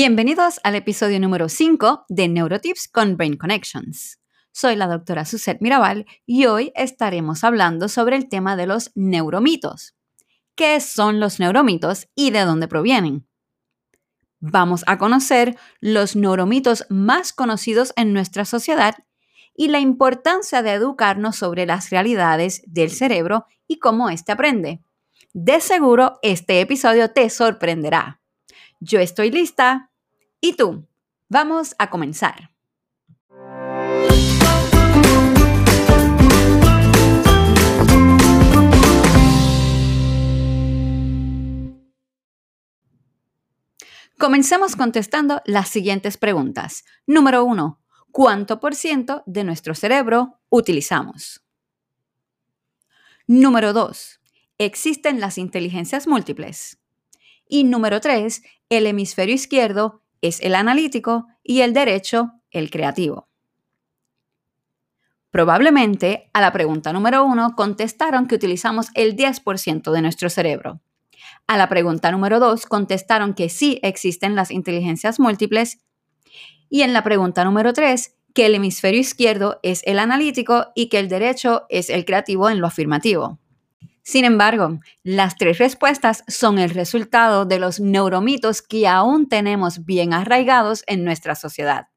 Bienvenidos al episodio número 5 de Neurotips con Brain Connections. Soy la doctora Suzette Mirabal y hoy estaremos hablando sobre el tema de los neuromitos. ¿Qué son los neuromitos y de dónde provienen? Vamos a conocer los neuromitos más conocidos en nuestra sociedad y la importancia de educarnos sobre las realidades del cerebro y cómo éste aprende. De seguro este episodio te sorprenderá. Yo estoy lista. ¿Y tú? Vamos a comenzar. Comencemos contestando las siguientes preguntas. Número uno, ¿cuánto por ciento de nuestro cerebro utilizamos? Número dos, ¿existen las inteligencias múltiples? Y número tres, el hemisferio izquierdo es el analítico y el derecho el creativo. Probablemente a la pregunta número uno contestaron que utilizamos el 10% de nuestro cerebro. A la pregunta número dos contestaron que sí existen las inteligencias múltiples. Y en la pregunta número tres, que el hemisferio izquierdo es el analítico y que el derecho es el creativo en lo afirmativo. Sin embargo, las tres respuestas son el resultado de los neuromitos que aún tenemos bien arraigados en nuestra sociedad.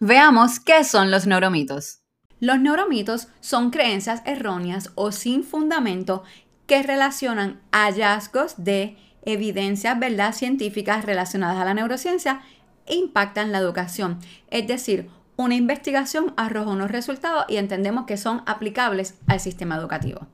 Veamos qué son los neuromitos. Los neuromitos son creencias erróneas o sin fundamento que relacionan hallazgos de evidencias verdad científicas relacionadas a la neurociencia e impactan la educación. Es decir, una investigación arroja unos resultados y entendemos que son aplicables al sistema educativo.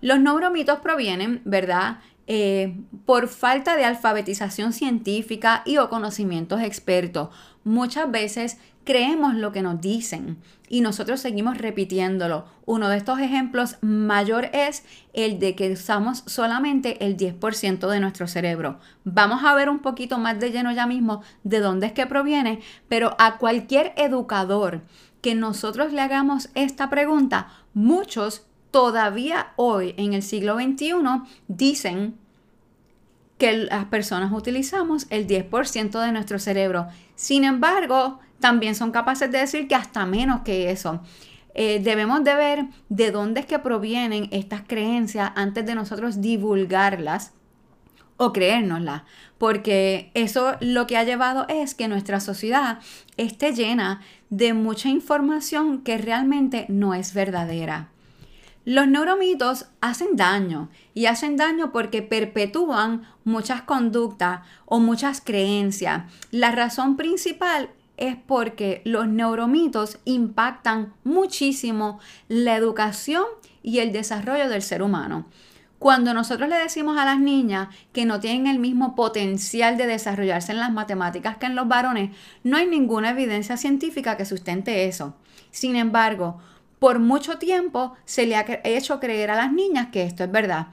Los neuromitos provienen, ¿verdad? Eh, por falta de alfabetización científica y o conocimientos expertos. Muchas veces creemos lo que nos dicen y nosotros seguimos repitiéndolo. Uno de estos ejemplos mayor es el de que usamos solamente el 10% de nuestro cerebro. Vamos a ver un poquito más de lleno ya mismo de dónde es que proviene, pero a cualquier educador que nosotros le hagamos esta pregunta, muchos todavía hoy en el siglo XXI dicen que las personas utilizamos el 10% de nuestro cerebro. Sin embargo, también son capaces de decir que hasta menos que eso. Eh, debemos de ver de dónde es que provienen estas creencias antes de nosotros divulgarlas o creérnoslas, porque eso lo que ha llevado es que nuestra sociedad esté llena de mucha información que realmente no es verdadera. Los neuromitos hacen daño y hacen daño porque perpetúan muchas conductas o muchas creencias. La razón principal es porque los neuromitos impactan muchísimo la educación y el desarrollo del ser humano. Cuando nosotros le decimos a las niñas que no tienen el mismo potencial de desarrollarse en las matemáticas que en los varones, no hay ninguna evidencia científica que sustente eso. Sin embargo, por mucho tiempo se le ha hecho creer a las niñas que esto es verdad.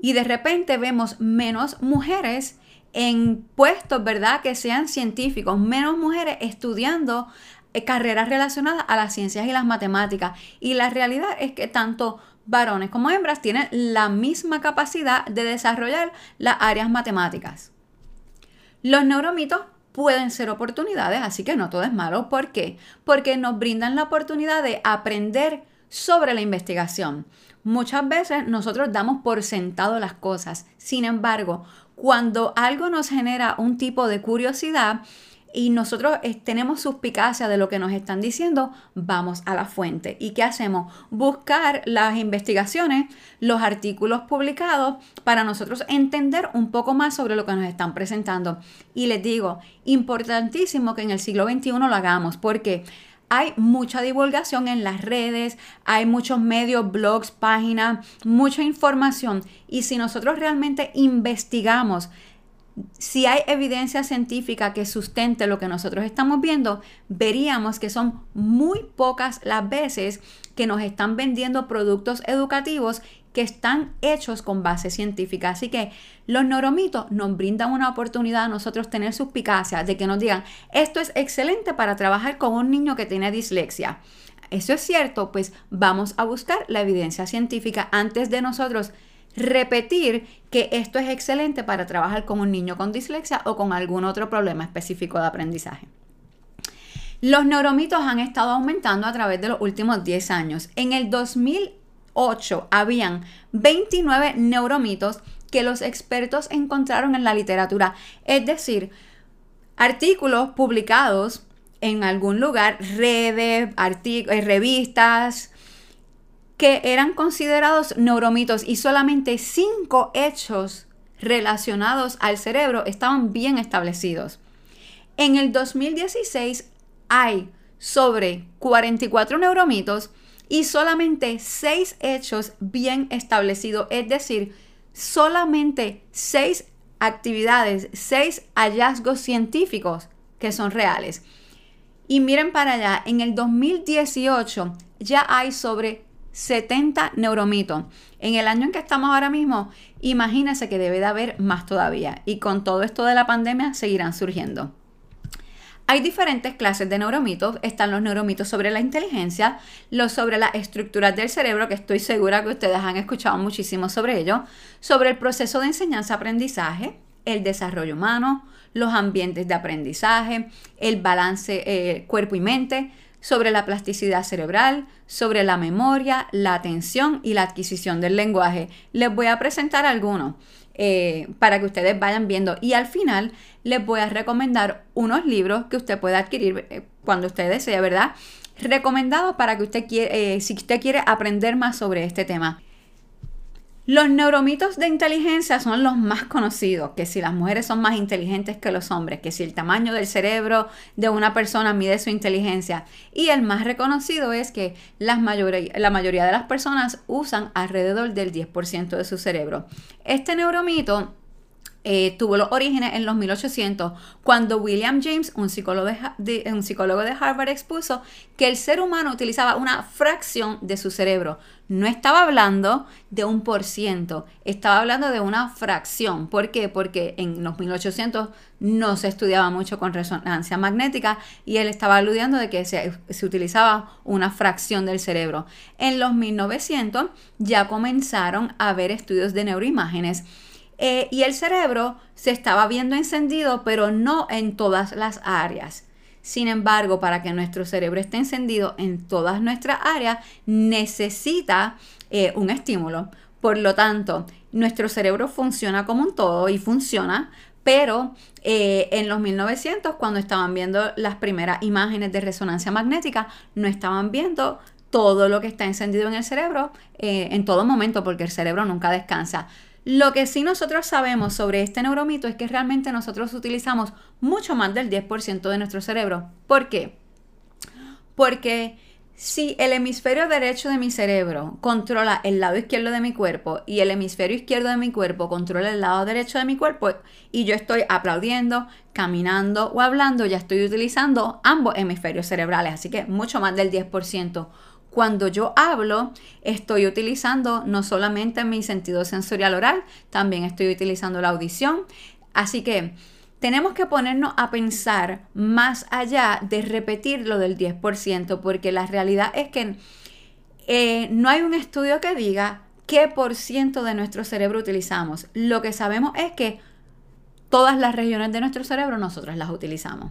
Y de repente vemos menos mujeres en puestos, ¿verdad? Que sean científicos, menos mujeres estudiando eh, carreras relacionadas a las ciencias y las matemáticas. Y la realidad es que tanto varones como hembras tienen la misma capacidad de desarrollar las áreas matemáticas. Los neuromitos pueden ser oportunidades, así que no todo es malo. ¿Por qué? Porque nos brindan la oportunidad de aprender sobre la investigación. Muchas veces nosotros damos por sentado las cosas. Sin embargo, cuando algo nos genera un tipo de curiosidad, y nosotros eh, tenemos suspicacia de lo que nos están diciendo, vamos a la fuente. ¿Y qué hacemos? Buscar las investigaciones, los artículos publicados para nosotros entender un poco más sobre lo que nos están presentando. Y les digo, importantísimo que en el siglo XXI lo hagamos porque hay mucha divulgación en las redes, hay muchos medios, blogs, páginas, mucha información. Y si nosotros realmente investigamos si hay evidencia científica que sustente lo que nosotros estamos viendo, veríamos que son muy pocas las veces que nos están vendiendo productos educativos que están hechos con base científica. Así que los neuromitos nos brindan una oportunidad a nosotros tener suspicacia de que nos digan, esto es excelente para trabajar con un niño que tiene dislexia. eso es cierto, pues vamos a buscar la evidencia científica antes de nosotros repetir que esto es excelente para trabajar con un niño con dislexia o con algún otro problema específico de aprendizaje. Los neuromitos han estado aumentando a través de los últimos 10 años. En el 2008 habían 29 neuromitos que los expertos encontraron en la literatura, es decir, artículos publicados en algún lugar, redes, eh, revistas, que eran considerados neuromitos y solamente cinco hechos relacionados al cerebro estaban bien establecidos. En el 2016 hay sobre 44 neuromitos y solamente 6 hechos bien establecidos, es decir, solamente 6 actividades, 6 hallazgos científicos que son reales. Y miren para allá, en el 2018 ya hay sobre 70 neuromitos. En el año en que estamos ahora mismo, imagínense que debe de haber más todavía. Y con todo esto de la pandemia seguirán surgiendo. Hay diferentes clases de neuromitos. Están los neuromitos sobre la inteligencia, los sobre las estructuras del cerebro, que estoy segura que ustedes han escuchado muchísimo sobre ello, sobre el proceso de enseñanza-aprendizaje, el desarrollo humano, los ambientes de aprendizaje, el balance eh, cuerpo y mente, sobre la plasticidad cerebral, sobre la memoria, la atención y la adquisición del lenguaje. Les voy a presentar algunos. Eh, para que ustedes vayan viendo. Y al final les voy a recomendar unos libros que usted puede adquirir eh, cuando usted desee, ¿verdad? Recomendados para que usted quiere, eh, si usted quiere aprender más sobre este tema. Los neuromitos de inteligencia son los más conocidos, que si las mujeres son más inteligentes que los hombres, que si el tamaño del cerebro de una persona mide su inteligencia. Y el más reconocido es que la mayoría de las personas usan alrededor del 10% de su cerebro. Este neuromito eh, tuvo los orígenes en los 1800, cuando William James, un psicólogo de, un psicólogo de Harvard, expuso que el ser humano utilizaba una fracción de su cerebro. No estaba hablando de un por ciento, estaba hablando de una fracción. ¿Por qué? Porque en los 1800 no se estudiaba mucho con resonancia magnética y él estaba aludiendo de que se, se utilizaba una fracción del cerebro. En los 1900 ya comenzaron a haber estudios de neuroimágenes eh, y el cerebro se estaba viendo encendido, pero no en todas las áreas. Sin embargo, para que nuestro cerebro esté encendido en todas nuestras áreas, necesita eh, un estímulo. Por lo tanto, nuestro cerebro funciona como un todo y funciona, pero eh, en los 1900, cuando estaban viendo las primeras imágenes de resonancia magnética, no estaban viendo todo lo que está encendido en el cerebro en todo momento, porque el cerebro nunca descansa. Lo que sí nosotros sabemos sobre este neuromito es que realmente nosotros utilizamos mucho más del 10% de nuestro cerebro. ¿Por qué? Porque si el hemisferio derecho de mi cerebro controla el lado izquierdo de mi cuerpo y el hemisferio izquierdo de mi cuerpo controla el lado derecho de mi cuerpo y yo estoy aplaudiendo, caminando o hablando, ya estoy utilizando ambos hemisferios cerebrales, así que mucho más del 10%. Cuando yo hablo, estoy utilizando no solamente mi sentido sensorial oral, también estoy utilizando la audición. Así que tenemos que ponernos a pensar más allá de repetir lo del 10%, porque la realidad es que eh, no hay un estudio que diga qué por ciento de nuestro cerebro utilizamos. Lo que sabemos es que todas las regiones de nuestro cerebro nosotros las utilizamos.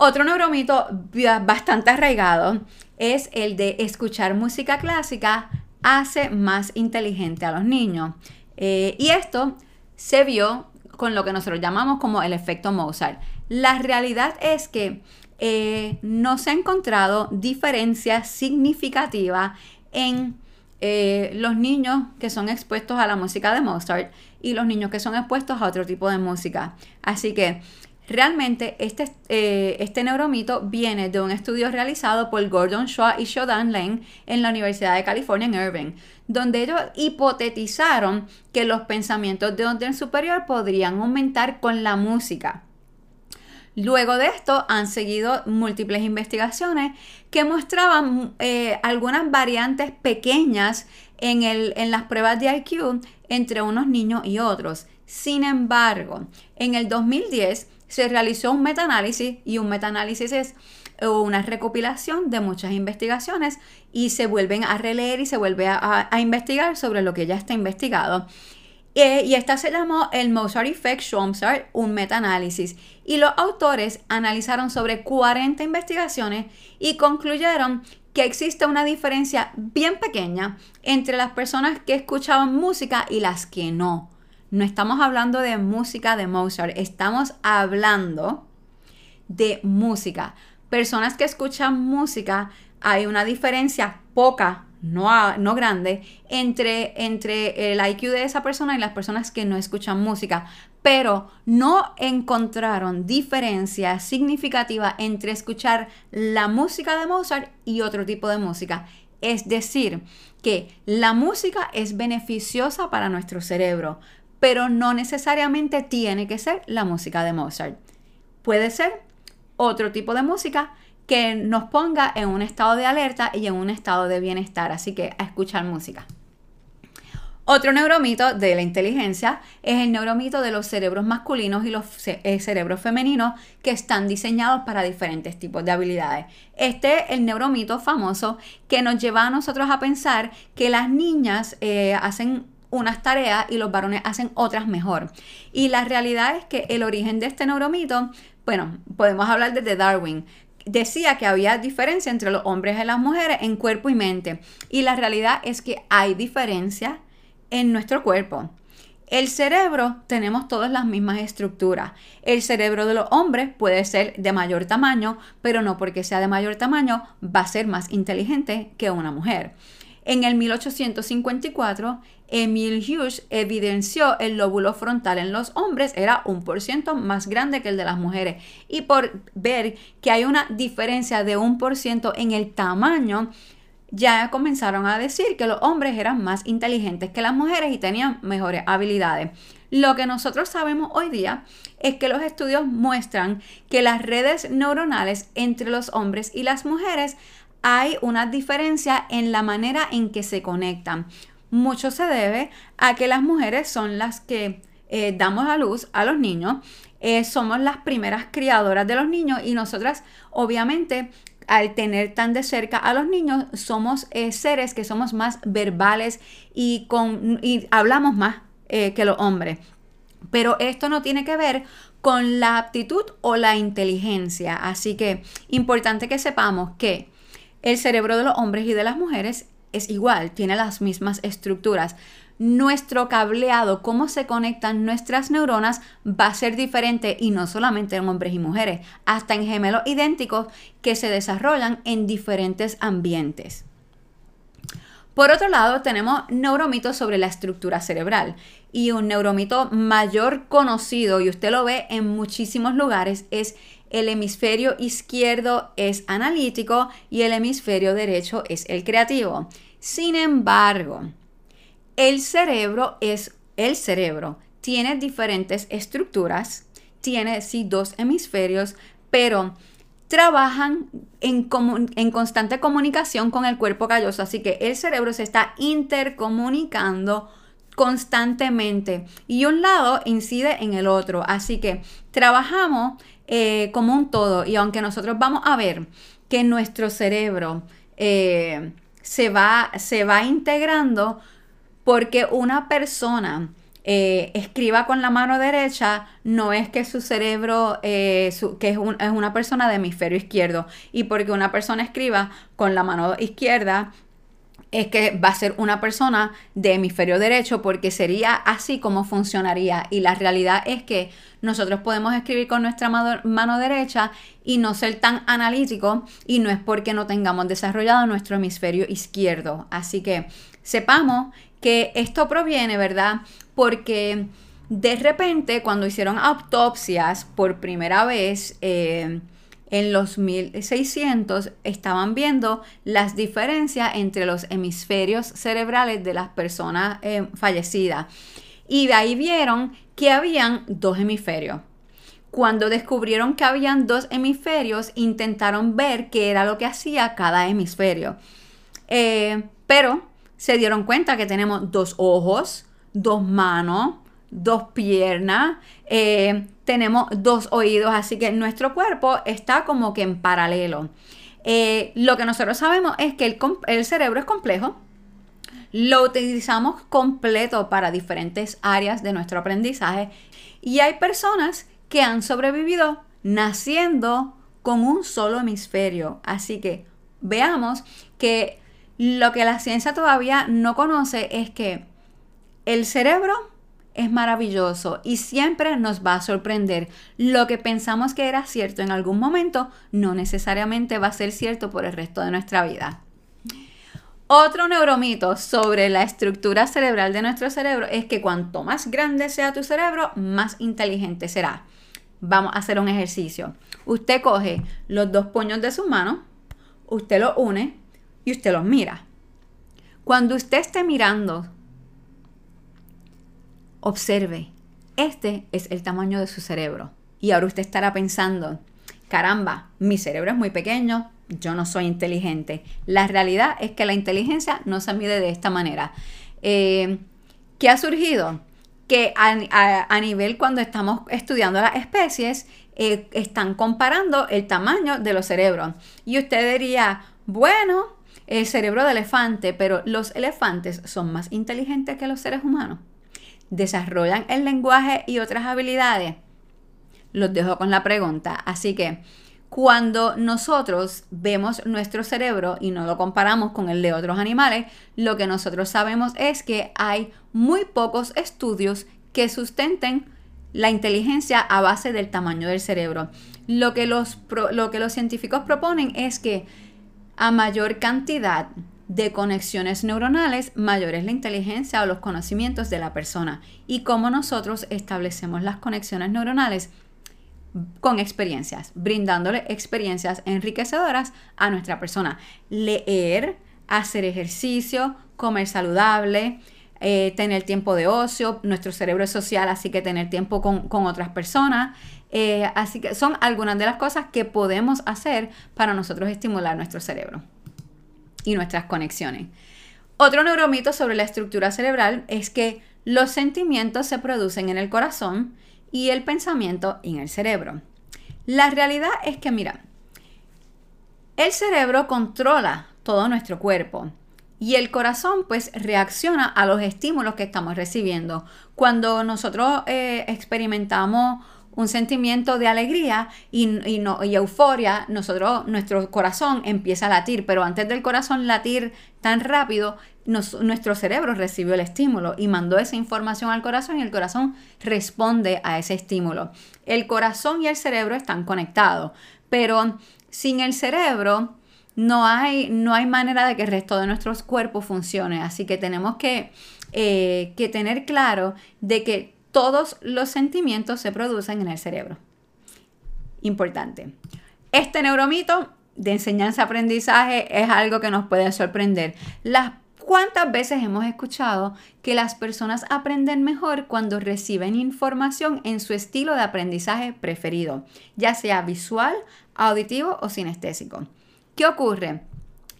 Otro neuromito bastante arraigado es el de escuchar música clásica hace más inteligente a los niños. Eh, y esto se vio con lo que nosotros llamamos como el efecto Mozart. La realidad es que eh, no se ha encontrado diferencia significativa en eh, los niños que son expuestos a la música de Mozart y los niños que son expuestos a otro tipo de música. Así que Realmente este, eh, este neuromito viene de un estudio realizado por Gordon Shaw y Shodan Lane en la Universidad de California en Irvine, donde ellos hipotetizaron que los pensamientos de orden superior podrían aumentar con la música. Luego de esto han seguido múltiples investigaciones que mostraban eh, algunas variantes pequeñas en, en las pruebas de IQ entre unos niños y otros. Sin embargo, en el 2010 se realizó un metaanálisis y un metaanálisis es una recopilación de muchas investigaciones y se vuelven a releer y se vuelve a, investigar sobre lo que ya está investigado. Eh, y esta se llamó el Mozart Effect Schwamsart, un metaanálisis. Y los autores analizaron sobre 40 investigaciones y concluyeron que existe una diferencia bien pequeña entre las personas que escuchaban música y las que no. No estamos hablando de música de Mozart, estamos hablando de música. Personas que escuchan música, hay una diferencia poca, no, no grande, entre, entre el IQ de esa persona y las personas que no escuchan música. Pero no encontraron diferencia significativa entre escuchar la música de Mozart y otro tipo de música. Es decir, que la música es beneficiosa para nuestro cerebro, pero no necesariamente tiene que ser la música de Mozart. Puede ser otro tipo de música que nos ponga en un estado de alerta y en un estado de bienestar. Así que a escuchar música. Otro neuromito de la inteligencia es el neuromito de los cerebros masculinos y los eh, cerebros femeninos que están diseñados para diferentes tipos de habilidades. Este es el neuromito famoso que nos lleva a nosotros a pensar que las niñas eh, hacen unas tareas y los varones hacen otras mejor. Y la realidad es que el origen de este neuromito, bueno, podemos hablar desde Darwin. Decía que había diferencia entre los hombres y las mujeres en cuerpo y mente. Y la realidad es que hay diferencia en nuestro cuerpo. El cerebro tenemos todas las mismas estructuras. El cerebro de los hombres puede ser de mayor tamaño, pero no porque sea de mayor tamaño va a ser más inteligente que una mujer. En el 1854, Emil Hughes evidenció el lóbulo frontal en los hombres era un por ciento más grande que el de las mujeres. Y por ver que hay una diferencia de un por ciento en el tamaño, ya comenzaron a decir que los hombres eran más inteligentes que las mujeres y tenían mejores habilidades. Lo que nosotros sabemos hoy día es que los estudios muestran que las redes neuronales entre los hombres y las mujeres hay una diferencia en la manera en que se conectan. Mucho se debe a que las mujeres son las que eh, damos a luz a los niños, eh, somos las primeras criadoras de los niños y nosotras obviamente al tener tan de cerca a los niños somos eh, seres que somos más verbales y, con, y hablamos más que los hombres. Pero esto no tiene que ver con la aptitud o la inteligencia. Así que importante que sepamos que el cerebro de los hombres y de las mujeres es igual, tiene las mismas estructuras. Nuestro cableado, cómo se conectan nuestras neuronas, va a ser diferente y no solamente en hombres y mujeres, hasta en gemelos idénticos que se desarrollan en diferentes ambientes. Por otro lado, tenemos neuromitos sobre la estructura cerebral. Y un neuromito mayor conocido, y usted lo ve en muchísimos lugares, es el hemisferio izquierdo es analítico y el hemisferio derecho es el creativo. Sin embargo, el cerebro es el cerebro. Tiene diferentes estructuras, tiene sí dos hemisferios, pero trabajan en, en, constante comunicación con el cuerpo calloso. Así que el cerebro se está intercomunicando constantemente y un lado incide en el otro. Así que trabajamos eh, como un todo. Y aunque nosotros vamos a ver que nuestro cerebro eh, se, va, se va integrando porque una persona eh, escriba con la mano derecha, no es que su cerebro, que es, es, una persona de hemisferio izquierdo, y porque una persona escriba con la mano izquierda, es que va a ser una persona de hemisferio derecho porque sería así como funcionaría y la realidad es que nosotros podemos escribir con nuestra mano derecha y no ser tan analítico y no es porque no tengamos desarrollado nuestro hemisferio izquierdo. Así que sepamos que esto proviene, ¿verdad? Porque de repente cuando hicieron autopsias por primera vez, eh, en los 1600 estaban viendo las diferencias entre los hemisferios cerebrales de las personas eh, fallecidas. Y de ahí vieron que habían dos hemisferios. Cuando descubrieron que habían dos hemisferios, intentaron ver qué era lo que hacía cada hemisferio. Eh, pero se dieron cuenta que tenemos dos ojos, dos manos, dos piernas, eh, tenemos dos oídos, así que nuestro cuerpo está como que en paralelo. Eh, lo que nosotros sabemos es que el, el cerebro es complejo, lo utilizamos completo para diferentes áreas de nuestro aprendizaje y hay personas que han sobrevivido naciendo con un solo hemisferio. Así que veamos que lo que la ciencia todavía no conoce es que el cerebro es maravilloso y siempre nos va a sorprender. Lo que pensamos que era cierto en algún momento no necesariamente va a ser cierto por el resto de nuestra vida. Otro neuromito sobre la estructura cerebral de nuestro cerebro es que cuanto más grande sea tu cerebro, más inteligente será. Vamos a hacer un ejercicio. Usted coge los dos puños de su mano, usted los une y usted los mira. Cuando usted esté mirando, observe, este es el tamaño de su cerebro. Y ahora usted estará pensando, caramba, mi cerebro es muy pequeño, yo no soy inteligente. La realidad es que la inteligencia no se mide de esta manera. Eh, ¿Qué ha surgido? Que a, nivel cuando estamos estudiando las especies, eh, están comparando el tamaño de los cerebros. Y usted diría, bueno, el cerebro de elefante, pero los elefantes son más inteligentes que los seres humanos. Desarrollan el lenguaje y otras habilidades. Los dejo con la pregunta. Así que cuando nosotros vemos nuestro cerebro y no lo comparamos con el de otros animales, lo que nosotros sabemos es que hay muy pocos estudios que sustenten la inteligencia a base del tamaño del cerebro. Lo que los, lo que los científicos proponen es que a mayor cantidad de conexiones neuronales, mayor es la inteligencia o los conocimientos de la persona. Y cómo nosotros establecemos las conexiones neuronales con experiencias, brindándole experiencias enriquecedoras a nuestra persona. Leer, hacer ejercicio, comer saludable, eh, tener tiempo de ocio, nuestro cerebro es social, así que tener tiempo con, otras personas. Eh, así que son algunas de las cosas que podemos hacer para nosotros estimular nuestro cerebro y nuestras conexiones. Otro neuromito sobre la estructura cerebral es que los sentimientos se producen en el corazón y el pensamiento en el cerebro. La realidad es que, mira, el cerebro controla todo nuestro cuerpo y el corazón pues reacciona a los estímulos que estamos recibiendo. Cuando nosotros eh, experimentamos un sentimiento de alegría y, euforia, nosotros, nuestro corazón empieza a latir, pero antes del corazón latir tan rápido, nuestro cerebro recibió el estímulo y mandó esa información al corazón y el corazón responde a ese estímulo. El corazón y el cerebro están conectados, pero sin el cerebro no hay, no hay manera de que el resto de nuestros cuerpos funcione, así que tenemos que, eh, que tener claro de que todos los sentimientos se producen en el cerebro. Importante. Este neuromito de enseñanza-aprendizaje es algo que nos puede sorprender. Las ¿Cuántas veces hemos escuchado que las personas aprenden mejor cuando reciben información en su estilo de aprendizaje preferido, ya sea visual, auditivo o sinestésico? ¿Qué ocurre?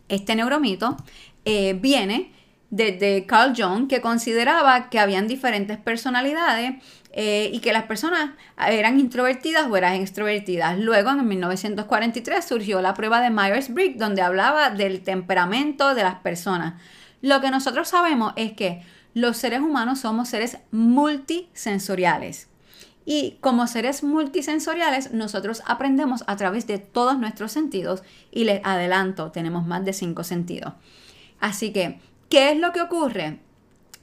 Este neuromito eh, viene de, Carl Jung que consideraba que habían diferentes personalidades eh, y que las personas eran introvertidas o eran extrovertidas. Luego, en 1943, surgió la prueba de Myers-Briggs, donde hablaba del temperamento de las personas. Lo que nosotros sabemos es que los seres humanos somos seres multisensoriales. Y como seres multisensoriales, nosotros aprendemos a través de todos nuestros sentidos y les adelanto, tenemos más de cinco sentidos. Así que ¿Qué es lo que ocurre?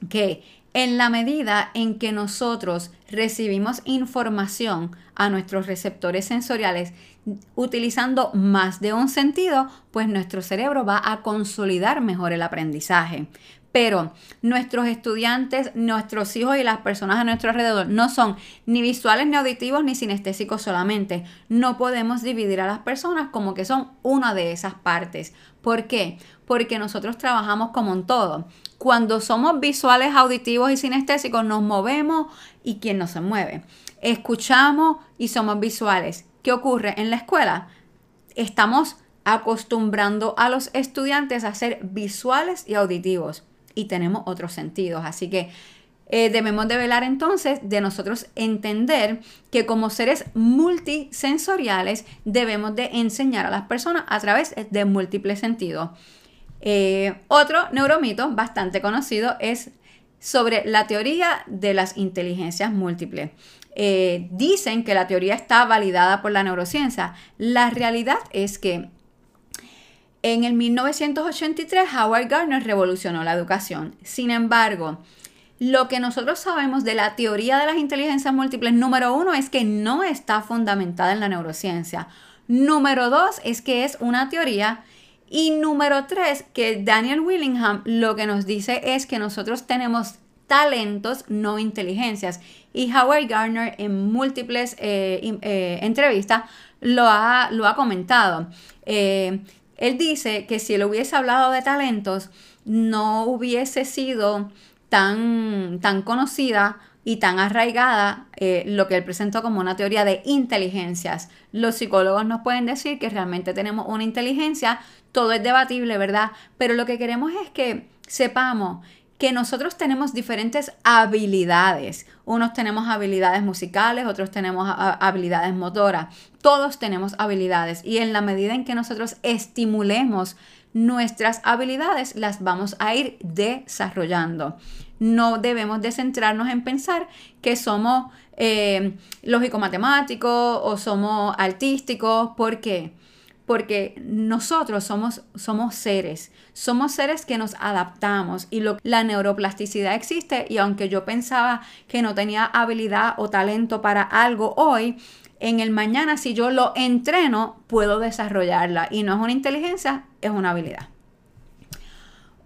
Que en la medida en que nosotros recibimos información a nuestros receptores sensoriales utilizando más de un sentido, pues nuestro cerebro va a consolidar mejor el aprendizaje. Pero nuestros estudiantes, nuestros hijos y las personas a nuestro alrededor no son ni visuales, ni auditivos, ni sinestésicos solamente. No podemos dividir a las personas como que son una de esas partes. ¿Por qué? Porque nosotros trabajamos como un todo. Cuando somos visuales, auditivos y sinestésicos, nos movemos y quién no se mueve. Escuchamos y somos visuales. ¿Qué ocurre en la escuela? Estamos acostumbrando a los estudiantes a ser visuales y auditivos y tenemos otros sentidos. Así que eh, debemos de velar entonces de nosotros entender que como seres multisensoriales debemos de enseñar a las personas a través de múltiples sentidos. Eh, otro neuromito bastante conocido es sobre la teoría de las inteligencias múltiples. Eh, dicen que la teoría está validada por la neurociencia. La realidad es que en el 1983 Howard Gardner revolucionó la educación. Sin embargo, lo que nosotros sabemos de la teoría de las inteligencias múltiples, número uno, es que no está fundamentada en la neurociencia. Número dos, es que es una teoría. Y número tres, que Daniel Willingham lo que nos dice es que nosotros tenemos talentos, no inteligencias. Y Howard Gardner en múltiples eh, eh, entrevistas lo ha, lo ha comentado. Eh, él dice que si él hubiese hablado de talentos, no hubiese sido tan, tan conocida y tan arraigada eh, lo que él presentó como una teoría de inteligencias. Los psicólogos nos pueden decir que realmente tenemos una inteligencia, todo es debatible, ¿verdad? Pero lo que queremos es que sepamos que nosotros tenemos diferentes habilidades. Unos tenemos habilidades musicales, otros tenemos habilidades motoras. Todos tenemos habilidades y en la medida en que nosotros estimulemos nuestras habilidades, las vamos a ir desarrollando no debemos de centrarnos en pensar que somos eh, lógico-matemáticos o somos artísticos. ¿Por qué? Porque nosotros somos, somos seres, somos seres que nos adaptamos y la neuroplasticidad existe y aunque yo pensaba que no tenía habilidad o talento para algo hoy, en el mañana si yo lo entreno puedo desarrollarla y no es una inteligencia, es una habilidad.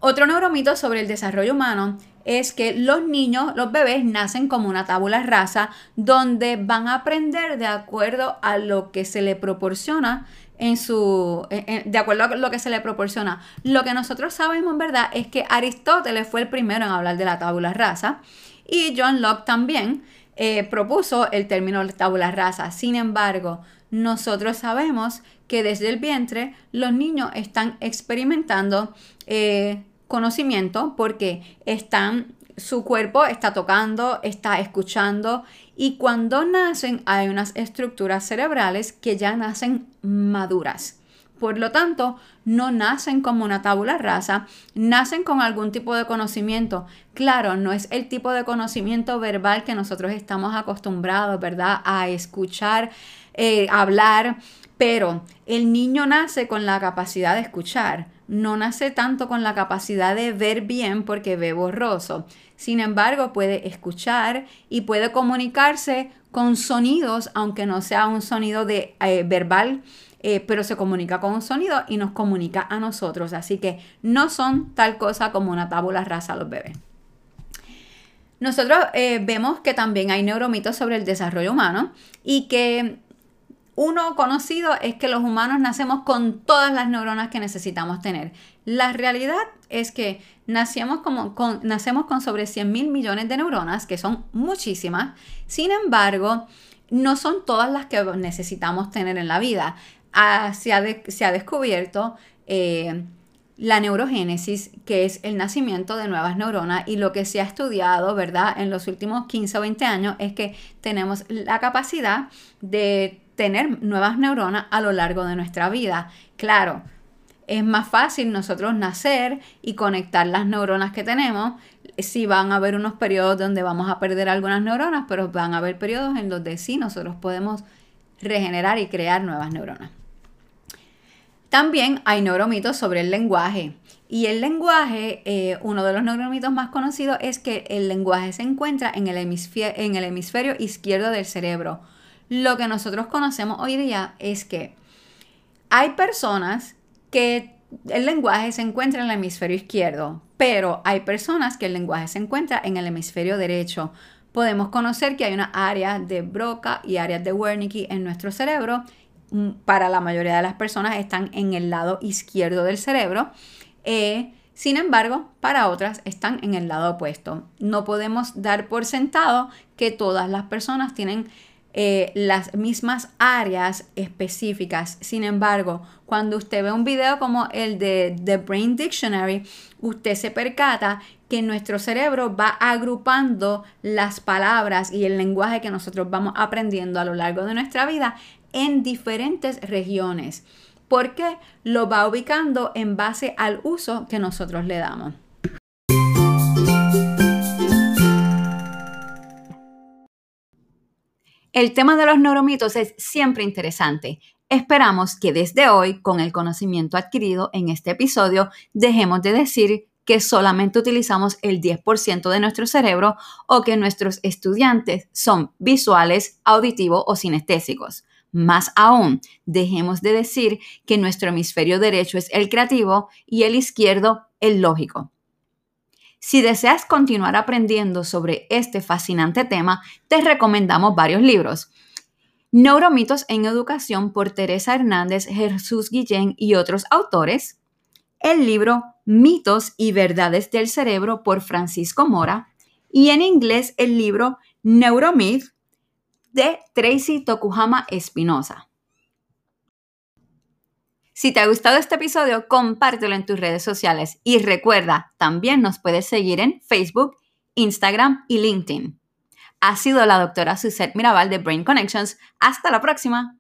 Otro neuromito sobre el desarrollo humano es que los niños, los bebés, nacen como una tabula rasa donde van a aprender de acuerdo a lo que se le proporciona en su de acuerdo a lo que se le proporciona. Lo que nosotros sabemos, en verdad, es que Aristóteles fue el primero en hablar de la tabula rasa y John Locke también eh, propuso el término tabula rasa. Sin embargo, nosotros sabemos que desde el vientre los niños están experimentando eh, conocimiento porque están, su cuerpo está tocando, está escuchando y cuando nacen hay unas estructuras cerebrales que ya nacen maduras. Por lo tanto, no nacen como una tabula rasa, nacen con algún tipo de conocimiento. Claro, no es el tipo de conocimiento verbal que nosotros estamos acostumbrados, ¿verdad? A escuchar, eh, hablar, pero el niño nace con la capacidad de escuchar no nace tanto con la capacidad de ver bien porque ve borroso. Sin embargo, puede escuchar y puede comunicarse con sonidos, aunque no sea un sonido de, eh, verbal, eh, pero se comunica con un sonido y nos comunica a nosotros. Así que no son tal cosa como una tabula rasa los bebés. Nosotros eh, vemos que también hay neuromitos sobre el desarrollo humano y que uno conocido es que los humanos nacemos con todas las neuronas que necesitamos tener. La realidad es que nacemos, como, con, nacemos con sobre 100 mil millones de neuronas, que son muchísimas. Sin embargo, no son todas las que necesitamos tener en la vida. Ah, se, ha descubierto eh, la neurogénesis, que es el nacimiento de nuevas neuronas, y lo que se ha estudiado, ¿verdad?, en los últimos 15 o 20 años es que tenemos la capacidad de tener nuevas neuronas a lo largo de nuestra vida. Claro, es más fácil nosotros nacer y conectar las neuronas que tenemos. Si van a haber unos periodos donde vamos a perder algunas neuronas, pero van a haber periodos en donde sí nosotros podemos regenerar y crear nuevas neuronas. También hay neuromitos sobre el lenguaje. Y el lenguaje, eh, uno de los neuromitos más conocidos es que el lenguaje se encuentra en el hemisferio izquierdo del cerebro lo que nosotros conocemos hoy día es que hay personas que el lenguaje se encuentra en el hemisferio izquierdo, pero hay personas que el lenguaje se encuentra en el hemisferio derecho. Podemos conocer que hay una área de Broca y áreas de Wernicke en nuestro cerebro. Mm, para la mayoría de las personas están en el lado izquierdo del cerebro. Eh, sin embargo, para otras están en el lado opuesto. No podemos dar por sentado que todas las personas tienen eh, las mismas áreas específicas. Sin embargo, cuando usted ve un video como el de The Brain Dictionary, usted se percata que nuestro cerebro va agrupando las palabras y el lenguaje que nosotros vamos aprendiendo a lo largo de nuestra vida en diferentes regiones, porque lo va ubicando en base al uso que nosotros le damos. El tema de los neuromitos es siempre interesante. Esperamos que desde hoy, con el conocimiento adquirido en este episodio, dejemos de decir que solamente utilizamos el 10% de nuestro cerebro o que nuestros estudiantes son visuales, auditivos o sinestésicos. Más aún, dejemos de decir que nuestro hemisferio derecho es el creativo y el izquierdo el lógico. Si deseas continuar aprendiendo sobre este fascinante tema, te recomendamos varios libros. Neuromitos en Educación por Teresa Hernández, Jesús Guillén y otros autores. El libro Mitos y Verdades del Cerebro por Francisco Mora. Y en inglés el libro Neuromyth de Tracy Tokuhama Espinosa. Si te ha gustado este episodio, compártelo en tus redes sociales y recuerda, también nos puedes seguir en Facebook, Instagram y LinkedIn. Ha sido la doctora Suzette Mirabal de Brain Connections. Hasta la próxima.